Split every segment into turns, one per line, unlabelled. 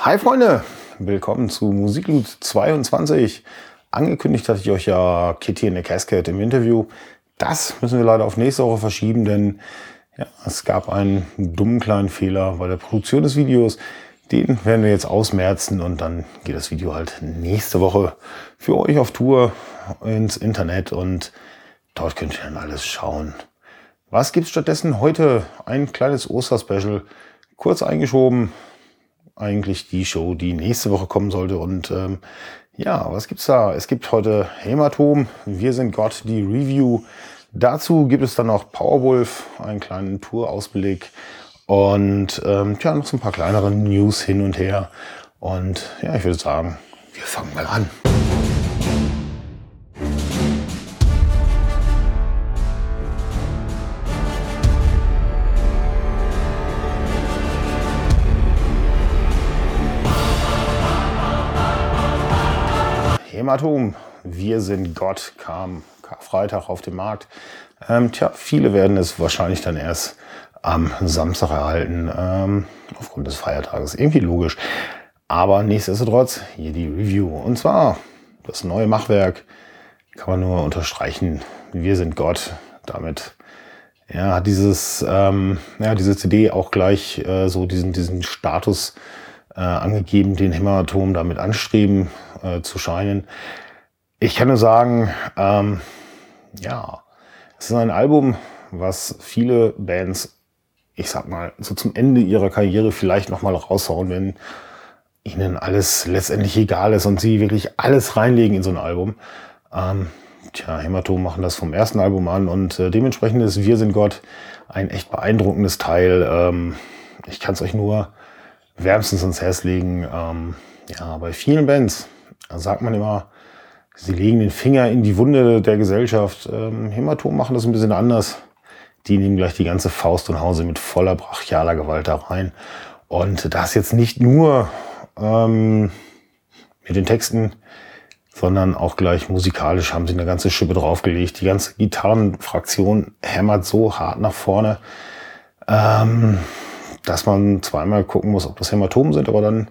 Hi Freunde, willkommen zu Musikloot 22. Angekündigt hatte ich euch ja Kitty in the Cascade im Interview. Das müssen wir leider auf nächste Woche verschieben, denn ja, es gab einen dummen kleinen Fehler bei der Produktion des Videos. Den werden wir jetzt ausmerzen und dann geht das Video halt nächste Woche für euch auf Tour ins Internet und dort könnt ihr dann alles schauen. Was gibt's stattdessen heute? Ein kleines Osterspecial, kurz eingeschoben, eigentlich die Show, die nächste Woche kommen sollte. Und ähm, ja, was gibt's da? Es gibt heute Hämatom, Wir sind Gott, die Review. Dazu gibt es dann noch Powerwolf, einen kleinen Tour-Ausblick und ähm, ja, noch so ein paar kleinere News hin und her. Und ja, ich würde sagen, wir fangen mal an. Hämatom, wir sind Gott, kam Karfreitag auf den Markt. Ähm, tja, viele werden es wahrscheinlich dann erst am Samstag erhalten, ähm, aufgrund des Feiertages. Irgendwie logisch. Aber nichtsdestotrotz, hier die Review. Und zwar das neue Machwerk kann man nur unterstreichen. Wir sind Gott. Damit ja, hat dieses, ähm, ja, diese CD auch gleich äh, so diesen, diesen Status äh, angegeben, den Hämatom damit anstreben äh, zu scheinen. Ich kann nur sagen, ähm, ja, es ist ein Album, was viele Bands, ich sag mal, so zum Ende ihrer Karriere vielleicht nochmal raushauen, wenn ihnen alles letztendlich egal ist und sie wirklich alles reinlegen in so ein Album. Ähm, tja, Hämatom machen das vom ersten Album an und äh, dementsprechend ist Wir sind Gott ein echt beeindruckendes Teil. Ähm, ich kann es euch nur wärmstens ins Herz legen. Ähm, ja, bei vielen Bands sagt man immer, sie legen den Finger in die Wunde der Gesellschaft. Ähm, Hämatom machen das ein bisschen anders. Die nehmen gleich die ganze Faust und Hause mit voller brachialer Gewalt da rein. Und das jetzt nicht nur ähm, mit den Texten, sondern auch gleich musikalisch haben sie eine ganze Schippe draufgelegt. Die ganze Gitarrenfraktion hämmert so hart nach vorne. Ähm, dass man zweimal gucken muss, ob das Hämatomen sind, aber dann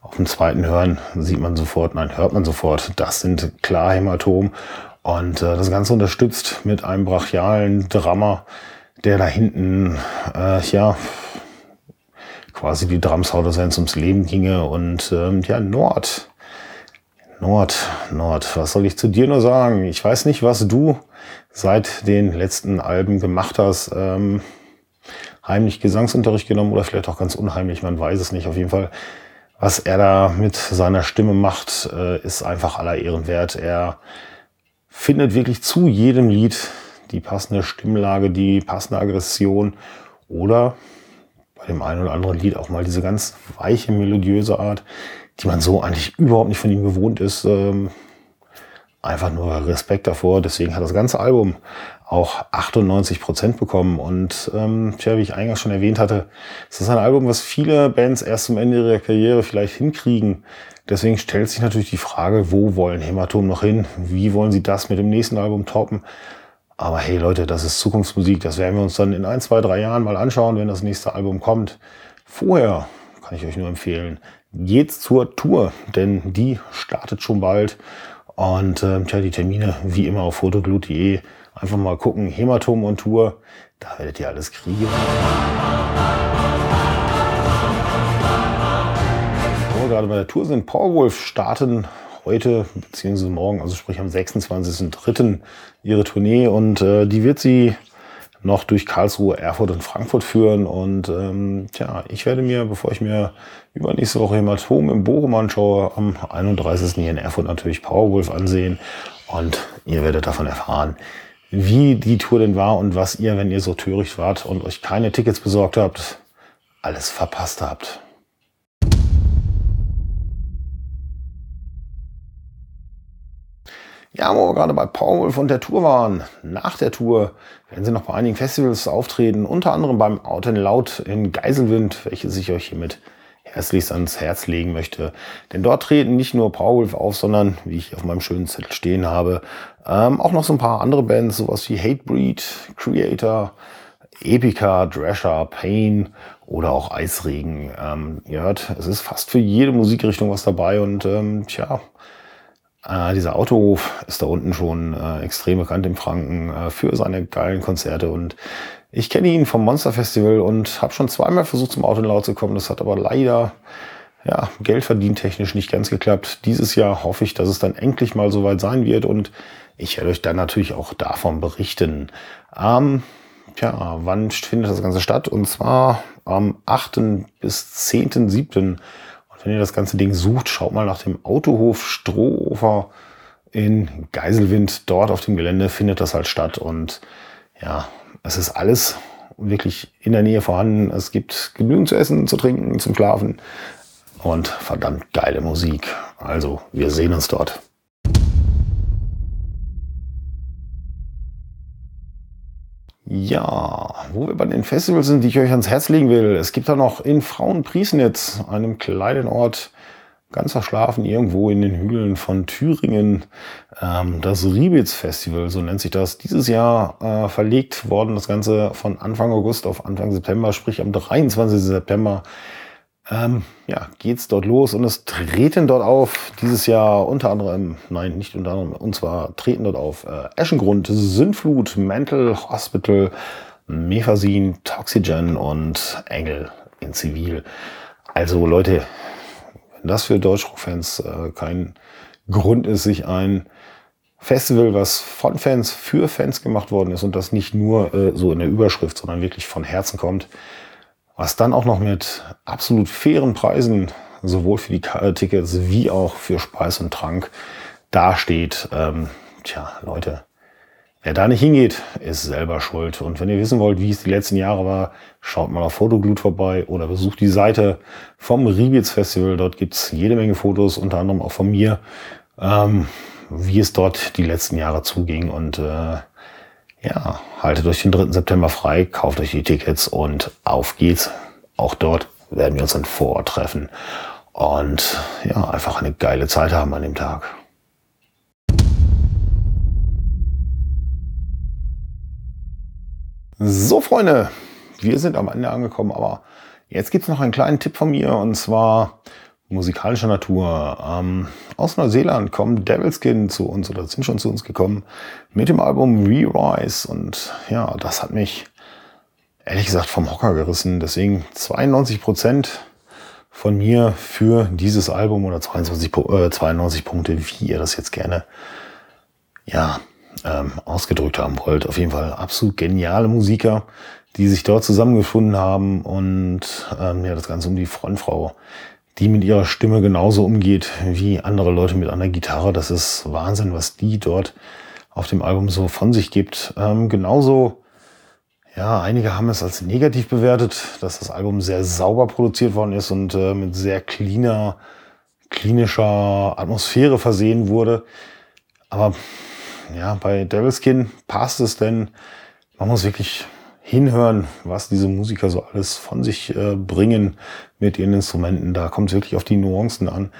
auf dem zweiten Hören sieht man sofort, nein, hört man sofort, das sind klar Hämatomen. Und äh, das Ganze unterstützt mit einem brachialen Drummer, der da hinten, äh, ja, quasi die Drums haut, dass er ums Leben ginge. Und ähm, ja, Nord, Nord, Nord, was soll ich zu dir nur sagen? Ich weiß nicht, was du seit den letzten Alben gemacht hast. Ähm, heimlich Gesangsunterricht genommen oder vielleicht auch ganz unheimlich, man weiß es nicht. Auf jeden Fall, was er da mit seiner Stimme macht, äh, ist einfach aller Ehren wert. Er findet wirklich zu jedem Lied die passende Stimmlage, die passende Aggression oder bei dem einen oder anderen Lied auch mal diese ganz weiche, melodiöse Art, die man so eigentlich überhaupt nicht von ihm gewohnt ist. Ähm, einfach nur Respekt davor. Deswegen hat das ganze Album auch 98 Prozent bekommen. Und ähm, tja, wie ich eingangs schon erwähnt hatte, es ist ein Album, was viele Bands erst zum Ende ihrer Karriere vielleicht hinkriegen. Deswegen stellt sich natürlich die Frage, wo wollen Hämatom noch hin? Wie wollen sie das mit dem nächsten Album toppen? Aber hey Leute, das ist Zukunftsmusik. Das werden wir uns dann in ein, zwei, drei Jahren mal anschauen, wenn das nächste Album kommt. Vorher kann ich euch nur empfehlen, geht zur Tour, denn die startet schon bald. Und äh, tja, die Termine wie immer auf fotoglut.de. Einfach mal gucken, Hämatom und Tour, da werdet ihr alles kriegen. Wo wir gerade bei der Tour sind, Powerwolf starten heute bzw. morgen, also sprich am 26.03. ihre Tournee und äh, die wird sie noch durch Karlsruhe, Erfurt und Frankfurt führen. Und ähm, tja, ich werde mir, bevor ich mir übernächste Woche Hämatom im Bochum anschaue, am 31. hier in Erfurt natürlich Powerwolf ansehen. Und ihr werdet davon erfahren, wie die Tour denn war und was ihr, wenn ihr so töricht wart und euch keine Tickets besorgt habt, alles verpasst habt. Ja, wo wir gerade bei Powerwolf und der Tour waren. Nach der Tour werden sie noch bei einigen Festivals auftreten, unter anderem beim Out and Loud in Geiselwind, welches ich euch hiermit herzlichst ans Herz legen möchte. Denn dort treten nicht nur Powerwolf auf, sondern, wie ich auf meinem schönen Zettel stehen habe, ähm, auch noch so ein paar andere Bands, sowas wie Hatebreed, Creator, Epica, Drescher, Pain oder auch Eisregen. Ähm, ihr hört, es ist fast für jede Musikrichtung was dabei und ähm, tja, äh, dieser Autohof ist da unten schon äh, extrem bekannt im Franken äh, für seine geilen Konzerte und ich kenne ihn vom Monster Festival und habe schon zweimal versucht zum Autolaut zu kommen. Das hat aber leider ja, Geld verdient technisch nicht ganz geklappt. Dieses Jahr hoffe ich, dass es dann endlich mal soweit sein wird und ich werde euch dann natürlich auch davon berichten. Ähm, tja, wann findet das Ganze statt? Und zwar am 8. bis 10.7. Wenn ihr das ganze Ding sucht, schaut mal nach dem Autohof Strohofer in Geiselwind. Dort auf dem Gelände findet das halt statt. Und ja, es ist alles wirklich in der Nähe vorhanden. Es gibt genügend zu essen, zu trinken, zum Schlafen und verdammt geile Musik. Also, wir sehen uns dort. Ja, wo wir bei den Festivals sind, die ich euch ans Herz legen will. Es gibt da noch in Frauenpriesnitz, einem kleinen Ort, ganz verschlafen, irgendwo in den Hügeln von Thüringen, ähm, das Riebitz Festival, so nennt sich das. Dieses Jahr äh, verlegt worden, das Ganze von Anfang August auf Anfang September, sprich am 23. September ähm, ja, geht's dort los und es treten dort auf dieses Jahr unter anderem, nein, nicht unter anderem, und zwar treten dort auf äh, Eschengrund, Sündflut, Mental Hospital, Mephasin, Toxygen und Engel in Zivil. Also Leute, wenn das für Deutschrock-Fans äh, kein Grund ist, sich ein Festival, was von Fans für Fans gemacht worden ist und das nicht nur äh, so in der Überschrift, sondern wirklich von Herzen kommt, was dann auch noch mit absolut fairen Preisen, sowohl für die Tickets wie auch für Speis und Trank, dasteht. Ähm, tja, Leute, wer da nicht hingeht, ist selber schuld. Und wenn ihr wissen wollt, wie es die letzten Jahre war, schaut mal auf Fotoglut vorbei oder besucht die Seite vom Riebitz Festival. Dort gibt's jede Menge Fotos, unter anderem auch von mir, ähm, wie es dort die letzten Jahre zuging. Und äh, ja, haltet euch den 3. September frei, kauft euch die Tickets und auf geht's. Auch dort werden wir uns dann vor Ort treffen und ja, einfach eine geile Zeit haben an dem Tag. So, Freunde, wir sind am Ende angekommen, aber jetzt gibt's noch einen kleinen Tipp von mir und zwar musikalischer Natur. Ähm, aus Neuseeland kommen Devilskin zu uns oder sind schon zu uns gekommen mit dem Album Re-Rise. Und ja, das hat mich ehrlich gesagt vom Hocker gerissen. Deswegen 92 Prozent von mir für dieses Album oder 22, äh, 92 Punkte, wie ihr das jetzt gerne ja, ähm, ausgedrückt haben wollt. Auf jeden Fall absolut geniale Musiker, die sich dort zusammengefunden haben und ähm, ja, das Ganze um die Frontfrau die mit ihrer Stimme genauso umgeht wie andere Leute mit einer Gitarre. Das ist Wahnsinn, was die dort auf dem Album so von sich gibt. Ähm, genauso, ja, einige haben es als negativ bewertet, dass das Album sehr sauber produziert worden ist und äh, mit sehr cleaner, klinischer Atmosphäre versehen wurde. Aber ja, bei Devilskin passt es denn. Man muss wirklich hinhören, was diese Musiker so alles von sich äh, bringen mit ihren Instrumenten. Da kommt es wirklich auf die Nuancen an.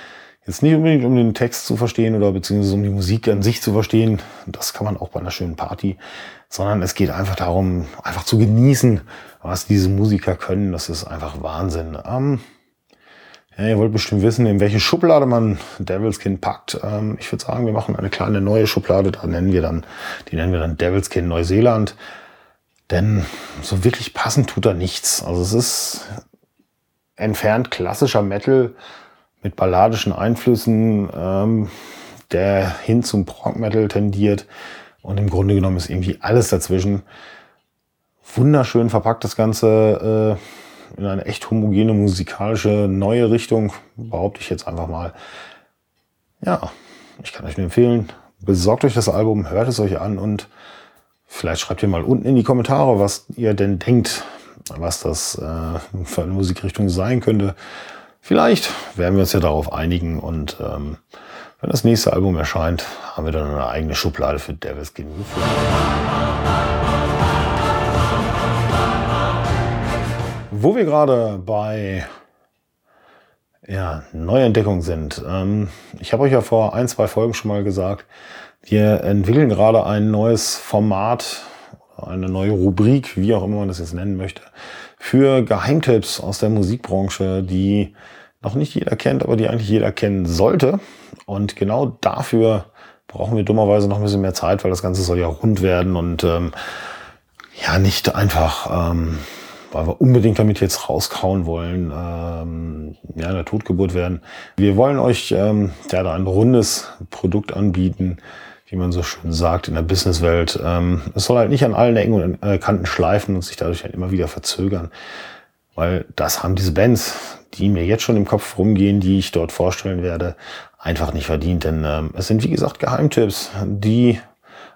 Jetzt nicht unbedingt um den Text zu verstehen oder beziehungsweise um die Musik an sich zu verstehen. Das kann man auch bei einer schönen Party. Sondern es geht einfach darum, einfach zu genießen, was diese Musiker können. Das ist einfach Wahnsinn. Ähm, ja, ihr wollt bestimmt wissen, in welche Schublade man Devil's Kind packt. Ähm, ich würde sagen, wir machen eine kleine neue Schublade. Da nennen wir dann, die nennen wir dann Devil's Kind Neuseeland. Denn so wirklich passend tut da nichts. Also es ist entfernt klassischer Metal mit balladischen Einflüssen, ähm, der hin zum Prog Metal tendiert. Und im Grunde genommen ist irgendwie alles dazwischen. Wunderschön verpackt das Ganze äh, in eine echt homogene musikalische neue Richtung, behaupte ich jetzt einfach mal. Ja, ich kann euch nur empfehlen, besorgt euch das Album, hört es euch an und Vielleicht schreibt ihr mal unten in die Kommentare, was ihr denn denkt, was das äh, für eine Musikrichtung sein könnte. Vielleicht werden wir uns ja darauf einigen und ähm, wenn das nächste Album erscheint, haben wir dann eine eigene Schublade für Devil's Skin Wo wir gerade bei ja, Neuentdeckung sind. Ähm, ich habe euch ja vor ein, zwei Folgen schon mal gesagt, wir entwickeln gerade ein neues Format, eine neue Rubrik, wie auch immer man das jetzt nennen möchte, für Geheimtipps aus der Musikbranche, die noch nicht jeder kennt, aber die eigentlich jeder kennen sollte. Und genau dafür brauchen wir dummerweise noch ein bisschen mehr Zeit, weil das Ganze soll ja rund werden und ähm, ja nicht einfach, ähm, weil wir unbedingt damit jetzt rauskauen wollen, ähm, ja, eine Totgeburt werden. Wir wollen euch ähm, ja, da ein rundes Produkt anbieten, wie man so schön sagt in der Businesswelt. Ähm, es soll halt nicht an allen Ecken und äh, Kanten schleifen und sich dadurch halt immer wieder verzögern. Weil das haben diese Bands, die mir jetzt schon im Kopf rumgehen, die ich dort vorstellen werde, einfach nicht verdient. Denn ähm, es sind, wie gesagt, Geheimtipps, die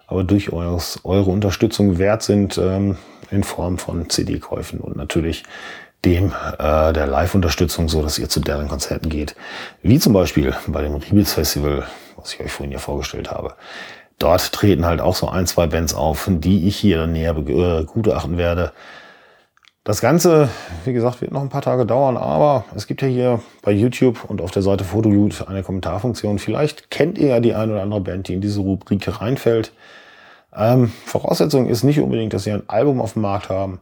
aber durch eures, eure Unterstützung wert sind ähm, in Form von CD-Käufen und natürlich dem äh, der Live-Unterstützung, so dass ihr zu deren Konzerten geht. Wie zum Beispiel bei dem Riebels Festival, was ich euch vorhin ja vorgestellt habe. Dort treten halt auch so ein, zwei Bands auf, die ich hier näher begutachten werde. Das Ganze, wie gesagt, wird noch ein paar Tage dauern, aber es gibt ja hier bei YouTube und auf der Seite Photoloot eine Kommentarfunktion. Vielleicht kennt ihr ja die eine oder andere Band, die in diese Rubrik reinfällt. Ähm, Voraussetzung ist nicht unbedingt, dass sie ein Album auf dem Markt haben,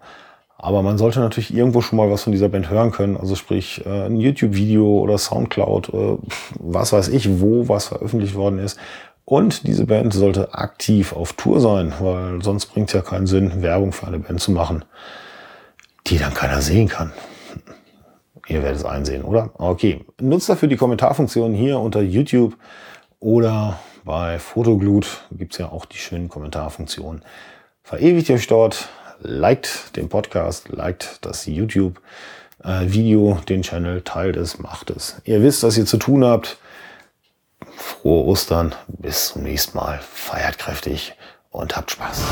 aber man sollte natürlich irgendwo schon mal was von dieser Band hören können. Also sprich äh, ein YouTube-Video oder Soundcloud, äh, was weiß ich, wo was veröffentlicht worden ist. Und diese Band sollte aktiv auf Tour sein, weil sonst bringt es ja keinen Sinn, Werbung für eine Band zu machen die dann keiner sehen kann. Ihr werdet es einsehen, oder? Okay. Nutzt dafür die Kommentarfunktion hier unter YouTube oder bei Fotoglut gibt es ja auch die schönen Kommentarfunktionen. Verewigt euch dort, liked den Podcast, liked das YouTube-Video, äh, den Channel, teilt es, macht es. Ihr wisst, was ihr zu tun habt. Frohe Ostern, bis zum nächsten Mal. Feiert kräftig und habt Spaß.